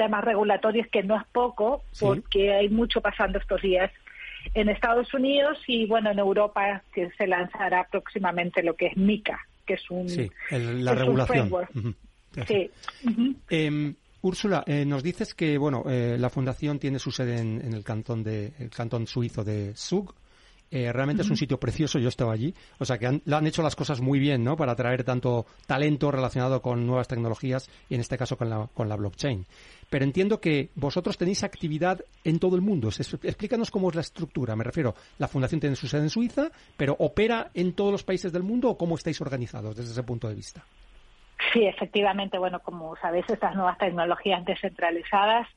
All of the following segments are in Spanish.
temas regulatorios, que no es poco, porque hay mucho pasando estos días en Estados Unidos y, bueno, en Europa que se lanzará próximamente lo que es MICA, que es un, sí, la regulación. Sí. Em, Úrsula, eh, nos dices que bueno, eh, la fundación tiene su sede en, el cantón de el cantón suizo de Zug. Eh, realmente es un sitio precioso, yo estaba allí. O sea que han, han hecho las cosas muy bien, ¿no? Para atraer tanto talento relacionado con nuevas tecnologías y en este caso con la, con la blockchain. Pero entiendo que vosotros tenéis actividad en todo el mundo. Explícanos cómo es la estructura. Me refiero, la fundación tiene su sede en Suiza, pero ¿opera en todos los países del mundo o cómo estáis organizados desde ese punto de vista? Sí, efectivamente, bueno, como sabéis, estas nuevas tecnologías descentralizadas,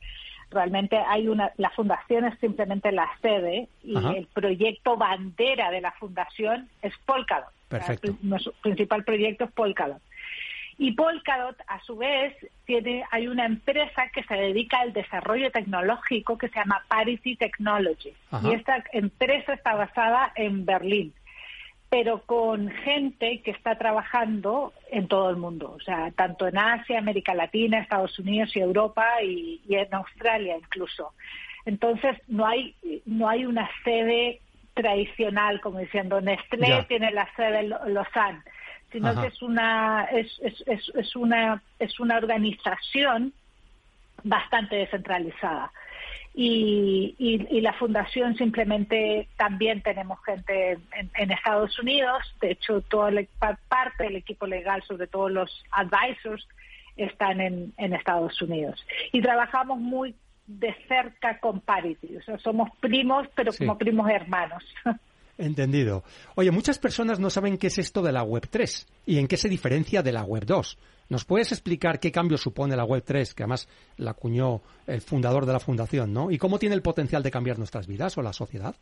realmente hay una, la fundación es simplemente la sede y el proyecto bandera de la fundación es Polkadot. Perfecto. nuestro principal proyecto es Polkadot. Y Polkadot, a su vez, tiene, hay una empresa que se dedica al desarrollo tecnológico que se llama Parity Technology. Y esta empresa está basada en Berlín pero con gente que está trabajando en todo el mundo, o sea, tanto en Asia, América Latina, Estados Unidos y Europa y, en Australia incluso. Entonces no hay no hay una sede tradicional como diciendo Nestlé tiene la sede en Lausanne, sino que es una es, es, es, es una es una organización bastante descentralizada. Y, y, la fundación simplemente también tenemos gente en, Estados Unidos, de hecho toda la parte del equipo legal, sobre todo los advisors, están en, en Estados Unidos. Y trabajamos muy de cerca con Parity, o sea, somos primos, pero como primos hermanos. Entendido. Oye, muchas personas no saben qué es esto de la Web 3 y en qué se diferencia de la Web 2. ¿Nos puedes explicar qué cambio supone la Web 3, que además la acuñó el fundador de la fundación, ¿no? ¿Y cómo tiene el potencial de cambiar nuestras vidas o la sociedad?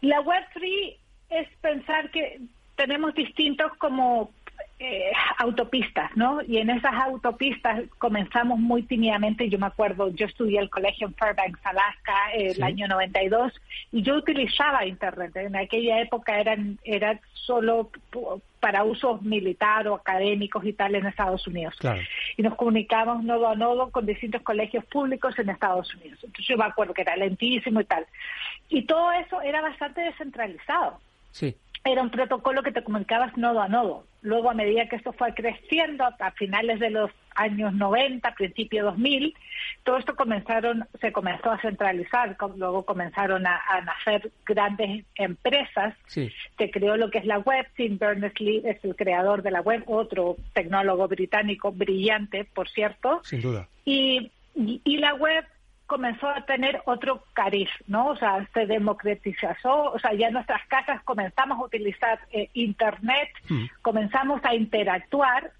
La Web 3 es pensar que tenemos distintos como eh, autopistas, ¿no? Y en esas autopistas comenzamos muy tímidamente. Yo me acuerdo, yo estudié el colegio en Fairbanks, Alaska, el año 92, y yo utilizaba Internet. En aquella época eran, era solo para usos militar o académicos y tal en Estados Unidos. Y nos comunicábamos nodo a nodo con distintos colegios públicos en Estados Unidos. Entonces yo me acuerdo que era lentísimo y tal. Y todo eso era bastante descentralizado. Sí era un protocolo que te comunicabas nodo a nodo. Luego, a medida que esto fue creciendo, a finales de los años 90, principio 2000, todo esto comenzaron, se comenzó a centralizar, luego comenzaron a, nacer grandes empresas. Se creó lo que es la web. Tim Berners-Lee es el creador de la web, otro tecnólogo británico brillante, por cierto. Sin duda. y, y la web comenzó a tener otro cariz, ¿no? O sea, se democratizó, o sea, ya en nuestras casas comenzamos a utilizar eh, Internet, mm. comenzamos a interactuar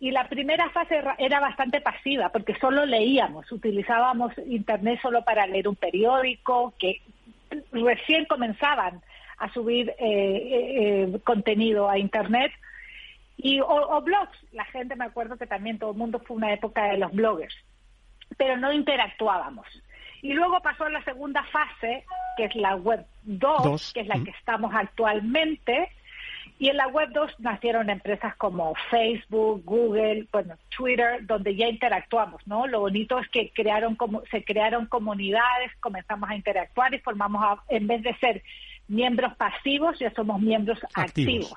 y la primera fase era bastante pasiva porque solo leíamos, utilizábamos Internet solo para leer un periódico, que recién comenzaban a subir eh, eh, contenido a Internet. Y, o blogs, la gente me acuerdo que también todo el mundo fue una época de los bloggers pero no interactuábamos. Y luego pasó la segunda fase, que es la Web 2, que es la que estamos actualmente. Y en la Web 2 nacieron empresas como Facebook, Google, bueno, Twitter, donde ya interactuamos, ¿no? Lo bonito es que crearon como, se crearon comunidades, comenzamos a interactuar y formamos, en vez de ser miembros pasivos, ya somos miembros activos.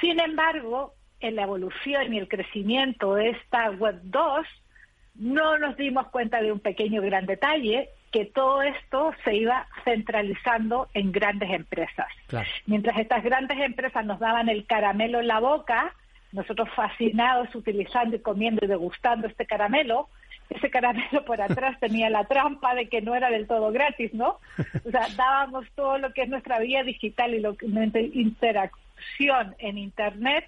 Sin embargo, en la evolución y el crecimiento de esta Web 2, no nos dimos cuenta de un pequeño gran detalle, que todo esto se iba centralizando en grandes empresas. Mientras estas grandes empresas nos daban el caramelo en la boca, nosotros fascinados utilizando y comiendo y degustando este caramelo, ese caramelo por atrás tenía la trampa de que no era del todo gratis, ¿no? O sea, dábamos todo lo que es nuestra vida digital y lo que nuestra interacción en Internet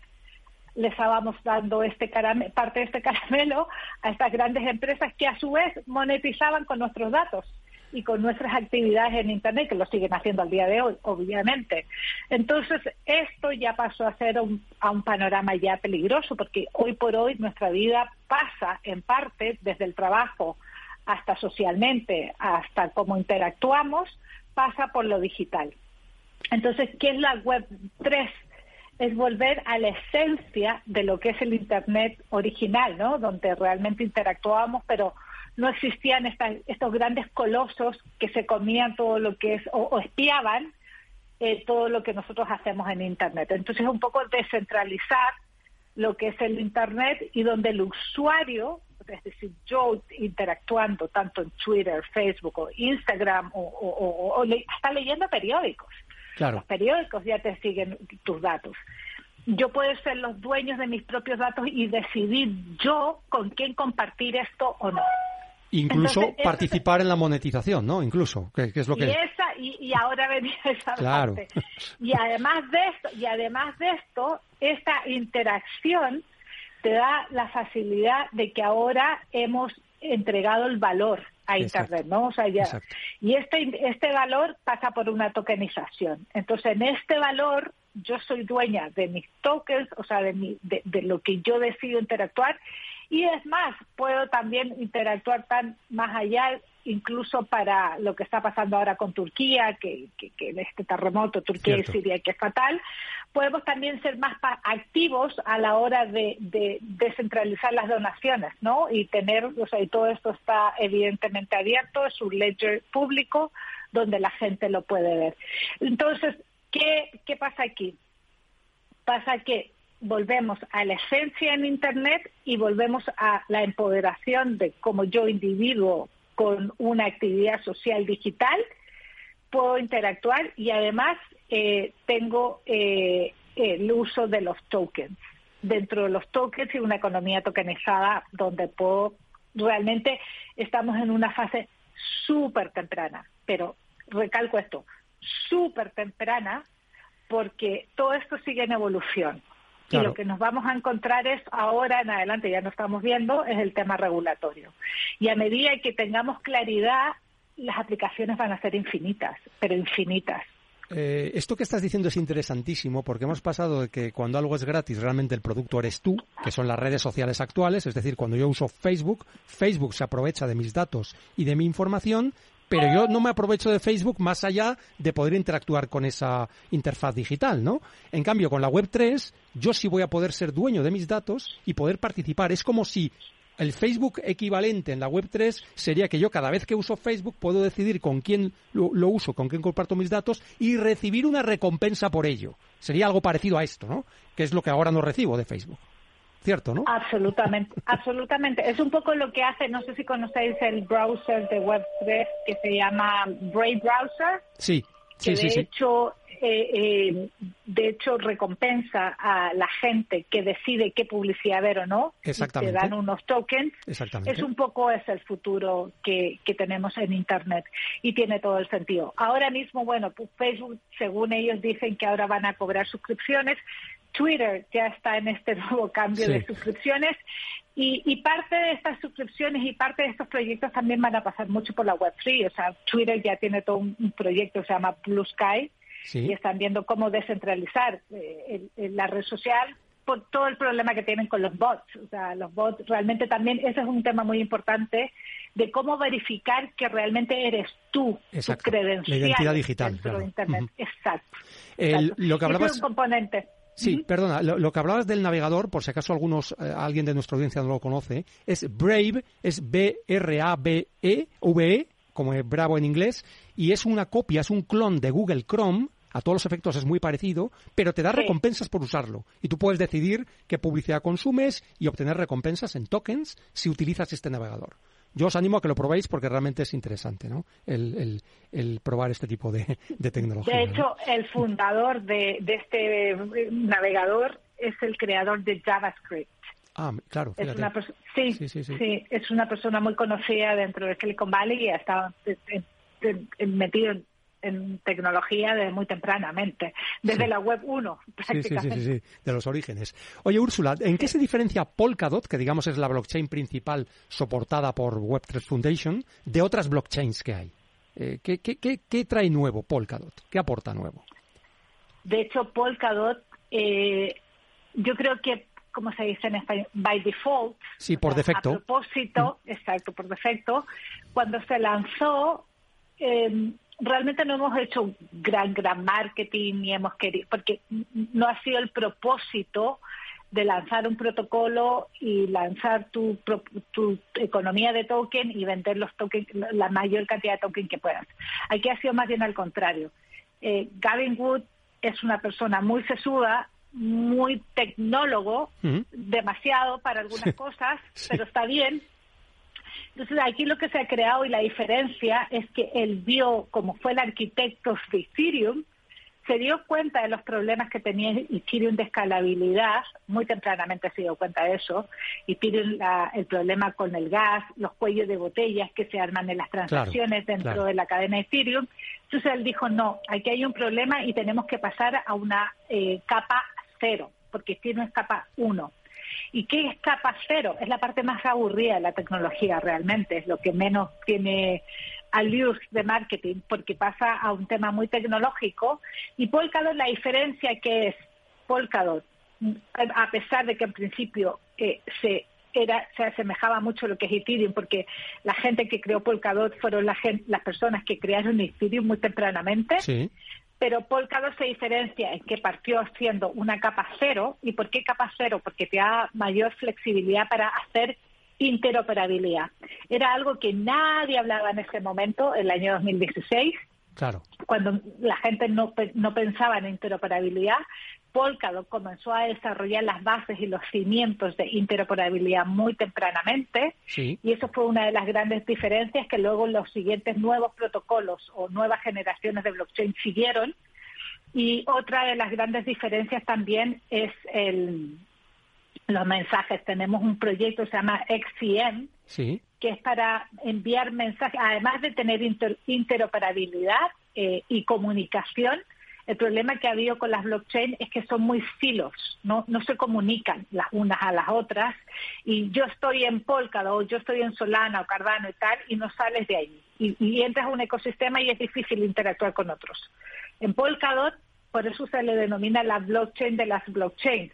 les estábamos dando este parte de este caramelo a estas grandes empresas que a su vez monetizaban con nuestros datos y con nuestras actividades en Internet, que lo siguen haciendo al día de hoy, obviamente. Entonces, esto ya pasó a ser un, a un panorama ya peligroso, porque hoy por hoy nuestra vida pasa en parte desde el trabajo hasta socialmente, hasta cómo interactuamos, pasa por lo digital. Entonces, ¿qué es la Web 3? Es volver a la esencia de lo que es el Internet original, ¿no? Donde realmente interactuábamos, pero no existían estos grandes colosos que se comían todo lo que es, o, espiaban eh, todo lo que nosotros hacemos en Internet. Entonces, un poco descentralizar lo que es el Internet y donde el usuario, es decir, yo interactuando tanto en Twitter, Facebook o Instagram o, o, hasta leyendo periódicos, los periódicos ya te siguen tus datos. Yo puedo ser los dueños de mis propios datos y decidir yo con quién compartir esto o no. Incluso participar en la monetización, ¿no? Incluso, que, es lo que... Y, esa, y, ahora venía esa parte. Y además de esto, y además de esto, esta interacción te da la facilidad de que ahora hemos entregado el valor a Internet, ¿no? O sea, ya, y este, este valor pasa por una tokenización. Entonces, en este valor, yo soy dueña de mis tokens, o sea, de, mi, de, de lo que yo decido interactuar, y es más, puedo también interactuar tan más allá incluso para lo que está pasando ahora con Turquía, que, que, este terremoto, Turquía y Siria, que es fatal, podemos también ser más activos a la hora de, descentralizar las donaciones, ¿no? Y tener, o sea, y todo esto está evidentemente abierto, es un ledger público donde la gente lo puede ver. Entonces, ¿qué, qué pasa aquí? Pasa que volvemos a la esencia en Internet y volvemos a la empoderación de cómo yo individuo con una actividad social digital, puedo interactuar y además eh, tengo eh, el uso de los tokens. Dentro de los tokens y una economía tokenizada donde puedo, realmente estamos en una fase súper temprana, pero recalco esto, súper temprana porque todo esto sigue en evolución. Y lo que nos vamos a encontrar es ahora en adelante, ya no estamos viendo, es el tema regulatorio. Y a medida que tengamos claridad, las aplicaciones van a ser infinitas, pero infinitas. Eh, esto que estás diciendo es interesantísimo porque hemos pasado de que cuando algo es gratis realmente el producto eres tú, que son las redes sociales actuales, es decir, cuando yo uso Facebook, Facebook se aprovecha de mis datos y de mi información pero yo no me aprovecho de Facebook más allá de poder interactuar con esa interfaz digital, ¿no? En cambio, con la Web3, yo sí voy a poder ser dueño de mis datos y poder participar. Es como si el Facebook equivalente en la Web3 sería que yo cada vez que uso Facebook puedo decidir con quién lo, lo, uso, con quién comparto mis datos y recibir una recompensa por ello. Sería algo parecido a esto, ¿no? Que es lo que ahora no recibo de Facebook. ¿cierto, no? Absolutamente, absolutamente. Es un poco lo que hace, no sé si conocéis el browser de Web3 que se llama Brave Browser. Sí, que sí, hecho eh, eh, de hecho recompensa a la gente que decide qué publicidad ver o no Exactamente. te dan unos tokens Exactamente. es un poco es el futuro que, que tenemos en internet y tiene todo el sentido ahora mismo bueno pues Facebook según ellos dicen que ahora van a cobrar suscripciones Twitter ya está en este nuevo cambio de suscripciones y, parte de estas suscripciones y parte de estos proyectos también van a pasar mucho por la Web3. O sea, Twitter ya tiene todo un, proyecto que se llama Blue Sky y están viendo cómo descentralizar eh, la red social por todo el problema que tienen con los bots. O sea, los bots realmente también, ese es un tema muy importante de cómo verificar que realmente eres tú, Exacto. tu credencial. La identidad digital. Claro. Internet. Exacto. Lo que hablabas... Es un componente. Sí, perdona, lo, que hablabas del navegador, por si acaso algunos, eh, alguien de nuestra audiencia no lo conoce, es Brave, es B-R-A-B-E, V-E, como es Bravo en inglés, y es una copia, es un clon de Google Chrome, a todos los efectos es muy parecido, pero te da recompensas por usarlo. Y tú puedes decidir qué publicidad consumes y obtener recompensas en tokens si utilizas este navegador yo os animo a que lo probéis porque realmente es interesante, ¿no? El, el, probar este tipo de, tecnología. De hecho, el fundador de, este navegador es el creador de JavaScript. Ah, claro. Es una sí, sí, sí, sí, es una persona muy conocida dentro de Silicon Valley y ha estado metido en en tecnología desde muy tempranamente, desde la web 1 prácticamente. Sí, sí, sí, de los orígenes. Oye, Úrsula, ¿en qué se diferencia Polkadot, que digamos es la blockchain principal soportada por Web3 Foundation, de otras blockchains que hay? Eh, ¿qué, qué, qué, trae nuevo Polkadot? ¿Qué aporta nuevo? De hecho, Polkadot, eh, yo creo que, como se dice en español, by default, sí, por defecto. a propósito, mm. exacto, por defecto, cuando se lanzó, eh, realmente no hemos hecho gran, gran marketing ni hemos querido, porque no ha sido el propósito de lanzar un protocolo y lanzar tu, tu economía de token y vender los tokens, la mayor cantidad de token que puedas. Aquí ha sido más bien al contrario. Eh, Gavin Wood es una persona muy sesuda, muy tecnólogo, demasiado para algunas cosas, pero está bien. Entonces aquí lo que se ha creado y la diferencia es que él vio, como fue el arquitecto de Ethereum, se dio cuenta de los problemas que tenía Ethereum de escalabilidad, muy tempranamente se dio cuenta de eso, Ethereum el problema con el gas, los cuellos de botellas que se arman en las transacciones dentro de la cadena Ethereum. Entonces él dijo, no, aquí hay un problema y tenemos que pasar a una eh, capa cero, porque Ethereum es capa uno. ¿Y qué es capa cero? Es la parte más aburrida de la tecnología realmente, es lo que menos tiene al luz de marketing porque pasa a un tema muy tecnológico y Polkadot la diferencia que es Polkadot a pesar de que en principio eh, se era se asemejaba mucho a lo que es Ethereum porque la gente que creó Polkadot fueron la las personas que crearon Ethereum muy tempranamente pero Polkadot se diferencia en que partió siendo una capa cero y ¿por qué capa cero? porque te da mayor flexibilidad para hacer interoperabilidad. Era algo que nadie hablaba en ese momento, en el año 2016. Claro. Cuando la gente no, no pensaba en interoperabilidad, Polkadot comenzó a desarrollar las bases y los cimientos de interoperabilidad muy tempranamente y eso fue una de las grandes diferencias que luego los siguientes nuevos protocolos o nuevas generaciones de blockchain siguieron y otra de las grandes diferencias también es el, los mensajes. Tenemos un proyecto que se llama XCM, que es para enviar mensajes, además de tener interoperabilidad eh, y comunicación. El problema que ha habido con las blockchain es que son muy filos, no, no se comunican las unas a las otras. Y yo estoy en Polkadot, o yo estoy en Solana o Cardano y tal, y no sales de ahí. Y, y entras a un ecosistema y es difícil interactuar con otros. En Polkadot por eso se le denomina la blockchain de las blockchains,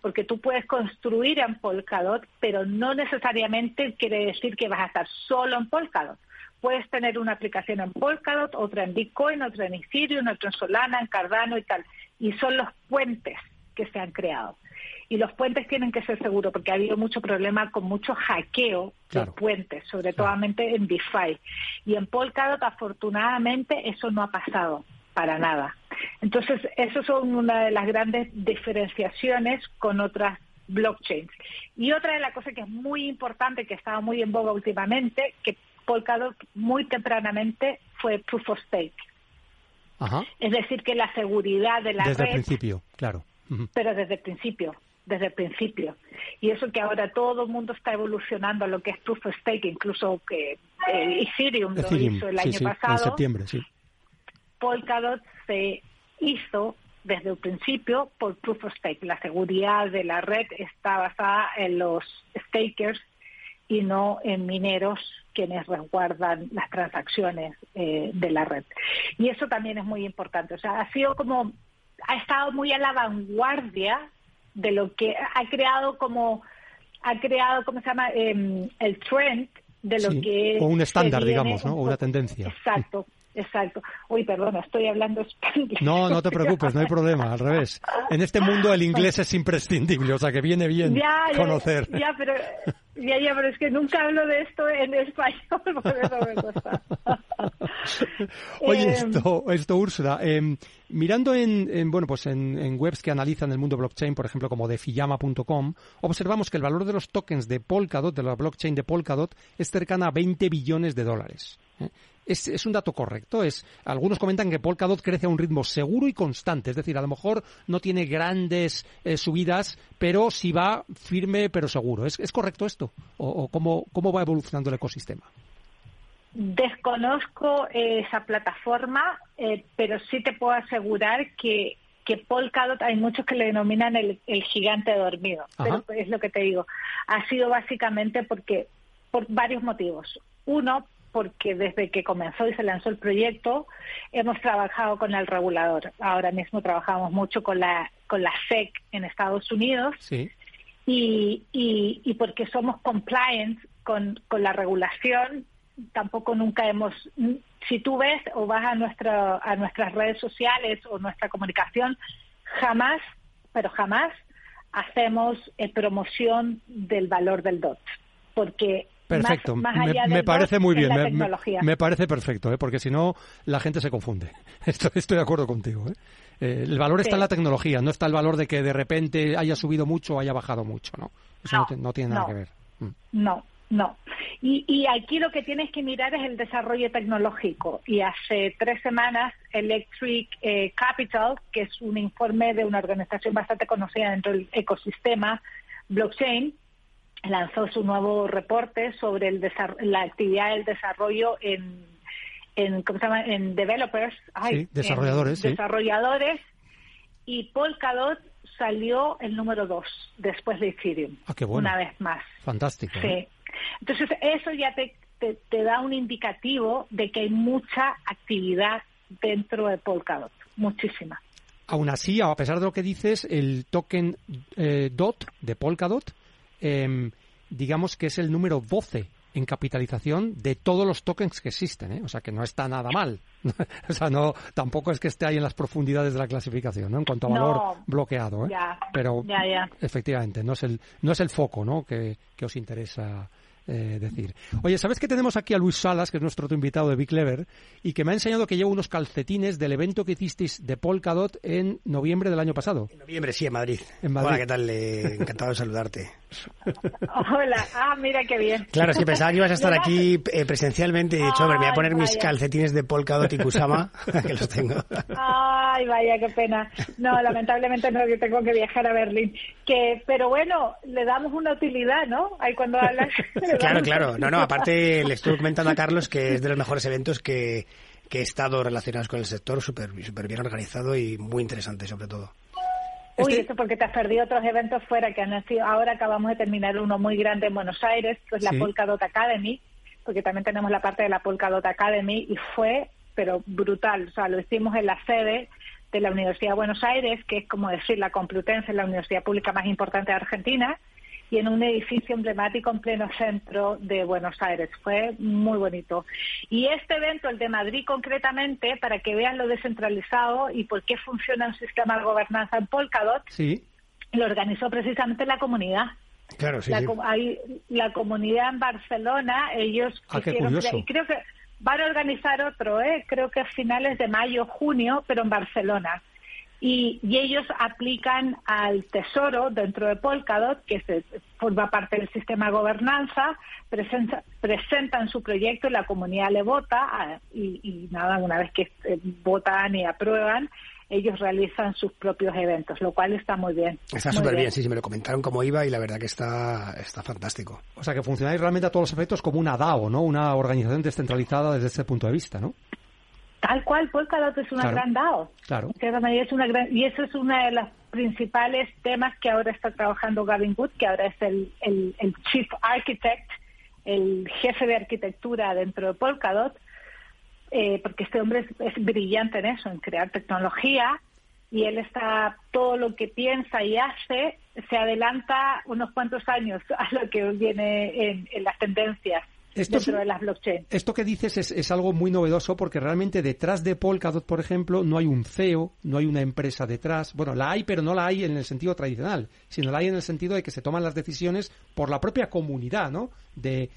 porque tú puedes construir en Polkadot, pero no necesariamente quiere decir que vas a estar solo en Polkadot. Puedes tener una aplicación en Polkadot, otra en Bitcoin, otra en Ethereum, otra en Solana, en Cardano y tal. Y son los puentes que se han creado. Y los puentes tienen que ser seguros porque ha habido mucho problema con mucho hackeo de puentes, sobre todo en DeFi. Y en Polkadot, afortunadamente, eso no ha pasado para nada. Entonces, eso son una de las grandes diferenciaciones con otras blockchains. Y otra de las cosas que es muy importante, que estaba muy en boga últimamente, que Polkadot muy tempranamente fue Proof of Stake. Es decir, que la seguridad de la desde red... Desde el principio, claro. Pero desde el principio, desde el principio. Y eso que ahora todo el mundo está evolucionando a lo que es Proof of Stake, incluso que eh, Ethereum, lo hizo el año pasado. En septiembre, sí. Polkadot se hizo desde el principio por Proof of Stake. La seguridad de la red está basada en los stakers y no en mineros quienes resguardan las transacciones eh, de la red. Y eso también es muy importante. O sea, ha sido como, ha estado muy a la vanguardia de lo que ha creado como, ha creado, ¿cómo se llama? Em, el trend de lo que... O un estándar, digamos, ¿no? O una tendencia. Exacto. Exacto. Uy, perdona, estoy hablando español. No, no te preocupes, no hay problema, al revés. En este mundo el inglés es imprescindible, o sea que viene bien conocer. Ya, pero, ya, ya, pero es que nunca hablo de esto en español, por eso me cuesta. Oye, em, esto, esto Úrsula, em, mirando en, bueno, pues en, en, webs que analizan el mundo blockchain, por ejemplo, como de Fiyama.com, observamos que el valor de los tokens de Polkadot, de la blockchain de Polkadot, es cercana a 20 billones de dólares. ¿eh? ¿Es, un dato correcto? Es, algunos comentan que Polkadot crece a un ritmo seguro y constante, es decir, a lo mejor no tiene grandes eh, subidas, pero sí va firme pero seguro. ¿Es, correcto esto? ¿O, cómo, cómo va evolucionando el ecosistema? Desconozco esa plataforma, eh, pero sí te puedo asegurar que, que Polkadot hay muchos que le denominan el, gigante dormido. Pero es lo que te digo. Ha sido básicamente porque por varios motivos. Uno, porque desde que comenzó y se lanzó el proyecto hemos trabajado con el regulador. Ahora mismo trabajamos mucho con la con la SEC en Estados Unidos y, y, porque somos compliant con, con la regulación, tampoco nunca hemos si tú ves o vas a, nuestra, a nuestras redes sociales o nuestra comunicación, jamás, pero jamás hacemos eh, promoción del valor del DOT, porque Perfecto, me, parece muy bien, me, parece perfecto, ¿eh? porque si no la gente se confunde. Estoy, estoy de acuerdo contigo. ¿eh? Eh, el valor está en la tecnología, no está el valor de que de repente haya subido mucho o haya bajado mucho, ¿no? Eso no, tiene nada que ver. Mm. No, no. Y, y, aquí lo que tienes que mirar es el desarrollo tecnológico. Y hace tres semanas, Electric eh, Capital, que es un informe de una organización bastante conocida dentro del ecosistema blockchain, lanzó su nuevo reporte sobre el la actividad del desarrollo en, en ¿cómo se llama? En developers, desarrolladores, desarrolladores y Polkadot salió el número dos después de Ethereum. Ah, qué bueno. Una vez más. Fantástico. Sí. ¿eh? Entonces eso ya te, te, da un indicativo de que hay mucha actividad dentro de Polkadot, muchísima. Aún así, a pesar de lo que dices, el token eh, DOT de Polkadot Em, digamos que es el número 12 en capitalización de todos los tokens que existen, ¿eh? o sea que no está nada mal, o sea no tampoco es que esté ahí en las profundidades de la clasificación, ¿no? En cuanto a valor bloqueado, ¿eh? pero efectivamente no es el no es el foco, ¿no? Que, que os interesa eh, decir. Oye, ¿sabes que tenemos aquí a Luis Salas, que es nuestro otro invitado de Big Clever, y que me ha enseñado que lleva unos calcetines del evento que hicisteis de Polkadot en noviembre del año pasado? En noviembre, sí, en Madrid. Hola, ¿qué tal? encantado de saludarte. Hola, ah, mira qué bien. Claro, es que pensaba que ibas a estar aquí eh, presencialmente y he dicho, hombre, me voy a poner mis calcetines de Polkadot y Kusama, que los tengo. Ay, vaya, qué pena. No, lamentablemente no, yo tengo que viajar a Berlín. Que, pero bueno, le damos una utilidad, ¿no? Ahí cuando hablas. claro, claro. No, no, aparte le estoy comentando a Carlos que es de los mejores eventos que, que he estado relacionados con el sector, súper super bien organizado y muy interesante sobre todo. Uy, este... eso porque te has perdido otros eventos fuera que han sido. Ahora acabamos de terminar uno muy grande en Buenos Aires, que es la Polkadot Academy, porque también tenemos la parte de la Polkadot Academy y fue, pero brutal. O sea, lo hicimos en la sede de la Universidad de Buenos Aires, que es como decir la Complutense, la universidad pública más importante de Argentina y en un edificio emblemático en pleno centro de Buenos Aires. Fue muy bonito. Y este evento, el de Madrid concretamente, para que vean lo descentralizado y por qué funciona un sistema de gobernanza en Polkadot, sí. lo organizó precisamente la comunidad. Claro, sí, la, Hay, la comunidad en Barcelona, ellos ah, creo que van a organizar otro, ¿eh? creo que a finales de mayo, junio, pero en Barcelona y, ellos aplican al Tesoro dentro de Polkadot, que se, forma parte del sistema de gobernanza, presentan su proyecto y la comunidad le vota ah, y, nada, una vez que eh, votan y aprueban, ellos realizan sus propios eventos, lo cual está muy bien. Está súper bien. sí, sí, me lo comentaron cómo iba y la verdad que está, está fantástico. O sea, que funcionáis realmente a todos los efectos como una DAO, ¿no? Una organización descentralizada desde ese punto de vista, ¿no? Tal cual, Polkadot es una gran DAO. Claro. Es una y eso es uno de los principales temas que ahora está trabajando Gavin Wood, que ahora es el, el, Chief Architect, el jefe de arquitectura dentro de Polkadot, eh, porque este hombre es, brillante en eso, en crear tecnología, y él está, todo lo que piensa y hace, se adelanta unos cuantos años a lo que viene en las tendencias esto dentro de las blockchain. Esto que dices es, algo muy novedoso porque realmente detrás de Polkadot, por ejemplo, no hay un CEO, no hay una empresa detrás. Bueno, la hay, pero no la hay en el sentido tradicional, sino la hay en el sentido de que se toman las decisiones por la propia comunidad, ¿no? De,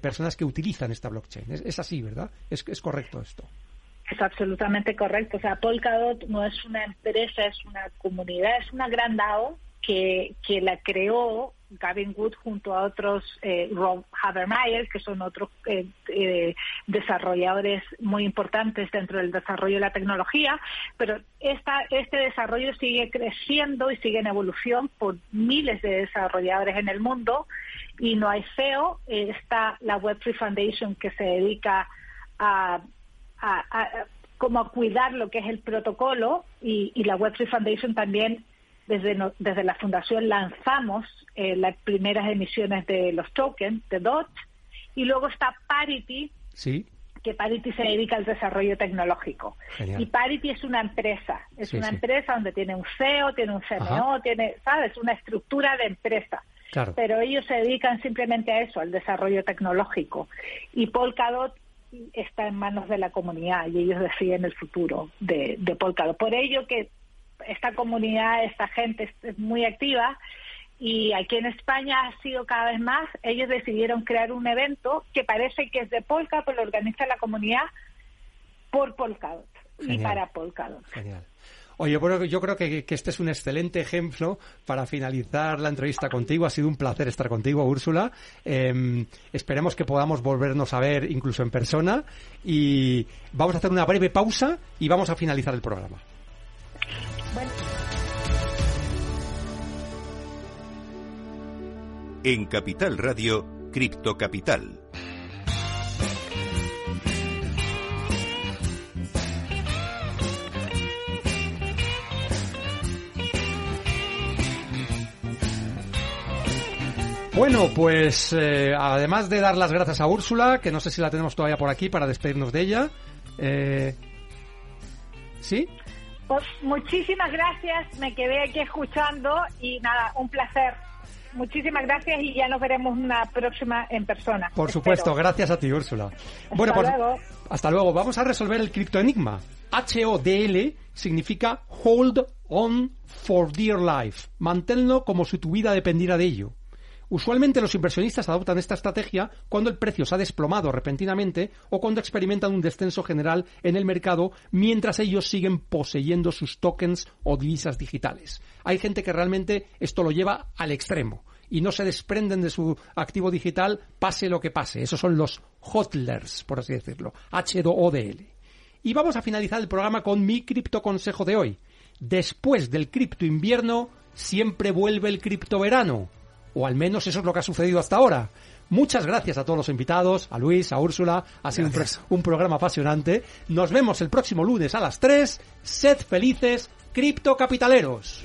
personas que utilizan esta blockchain. Es, así, ¿verdad? Es, es correcto esto. Es absolutamente correcto. O sea, Polkadot no es una empresa, es una comunidad, es una gran DAO que, que la creó Gavin Wood junto a otros, eh, Rob Habermeyer, que son otros eh, eh, desarrolladores muy importantes dentro del desarrollo de la tecnología, pero esta, este desarrollo sigue creciendo y sigue en evolución por miles de desarrolladores en el mundo y no hay feo. está la Web3 Foundation que se dedica a, como a cuidar lo que es el protocolo y, y la Web3 Foundation también desde, desde la fundación lanzamos eh, las primeras emisiones de los tokens, de DOT, y luego está Parity, sí. que Parity se dedica al desarrollo tecnológico. Y Parity es una empresa, es una empresa donde tiene un CEO, tiene un CMO, tiene, ¿sabes?, una estructura de empresa. Pero ellos se dedican simplemente a eso, al desarrollo tecnológico. Y Polkadot está en manos de la comunidad y ellos deciden el futuro de, de Polkadot. Por ello que esta comunidad, esta gente es muy activa y aquí en España ha sido cada vez más. Ellos decidieron crear un evento que parece que es de Polka, pero lo organiza la comunidad por Polkadot y para Polkadot. Genial. Oye, bueno, yo creo que, este es un excelente ejemplo para finalizar la entrevista contigo. Ha sido un placer estar contigo, Úrsula. Em, esperemos que podamos volvernos a ver incluso en persona. Y vamos a hacer una breve pausa y vamos a finalizar el programa. En Capital Radio, Cripto Capital. Bueno, pues eh, además de dar las gracias a Úrsula, que no sé si la tenemos todavía por aquí para despedirnos de ella. Eh, ¿Sí? Pues muchísimas gracias, me quedé aquí escuchando y nada, un placer Muchísimas gracias y ya nos veremos una próxima en persona. Por supuesto, gracias a ti, Úrsula. Bueno, hasta pues, luego. Hasta luego. Vamos a resolver el criptoenigma. HODL significa Hold On for Dear Life. Manténlo como si tu vida dependiera de ello. Usualmente los inversionistas adoptan esta estrategia cuando el precio se ha desplomado repentinamente o cuando experimentan un descenso general en el mercado mientras ellos siguen poseyendo sus tokens o divisas digitales. Hay gente que realmente esto lo lleva al extremo y no se desprenden de su activo digital pase lo que pase. Esos son los hodlers, por así decirlo. H-O-D-L. Y vamos a finalizar el programa con mi cripto consejo de hoy. Después del cripto invierno, siempre vuelve el cripto verano o al menos eso es lo que ha sucedido hasta ahora. Muchas gracias a todos los invitados, a Luis, a Úrsula. Ha sido un, programa apasionante. Nos vemos el próximo lunes a las 3. Sed felices, criptocapitaleros.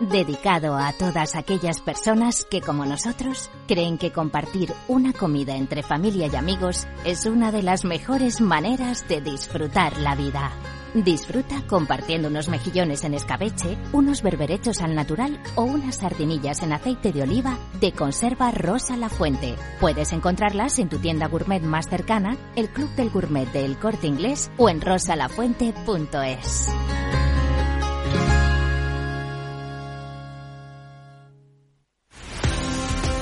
dedicado a todas aquellas personas que, como nosotros, creen que compartir una comida entre familia y amigos es una de las mejores maneras de disfrutar la vida. Disfruta compartiendo unos mejillones en escabeche, unos berberechos al natural o unas sardinillas en aceite de oliva de conserva Rosa La Fuente. Puedes encontrarlas en tu tienda gourmet más cercana, el Club del Gourmet del Corte Inglés o en rosalafuente.es.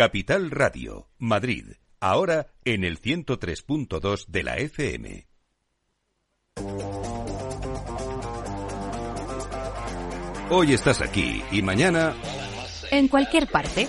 Capital Radio, Madrid, ahora en el 103.2 de la FM. Hoy estás aquí y mañana... En cualquier parte.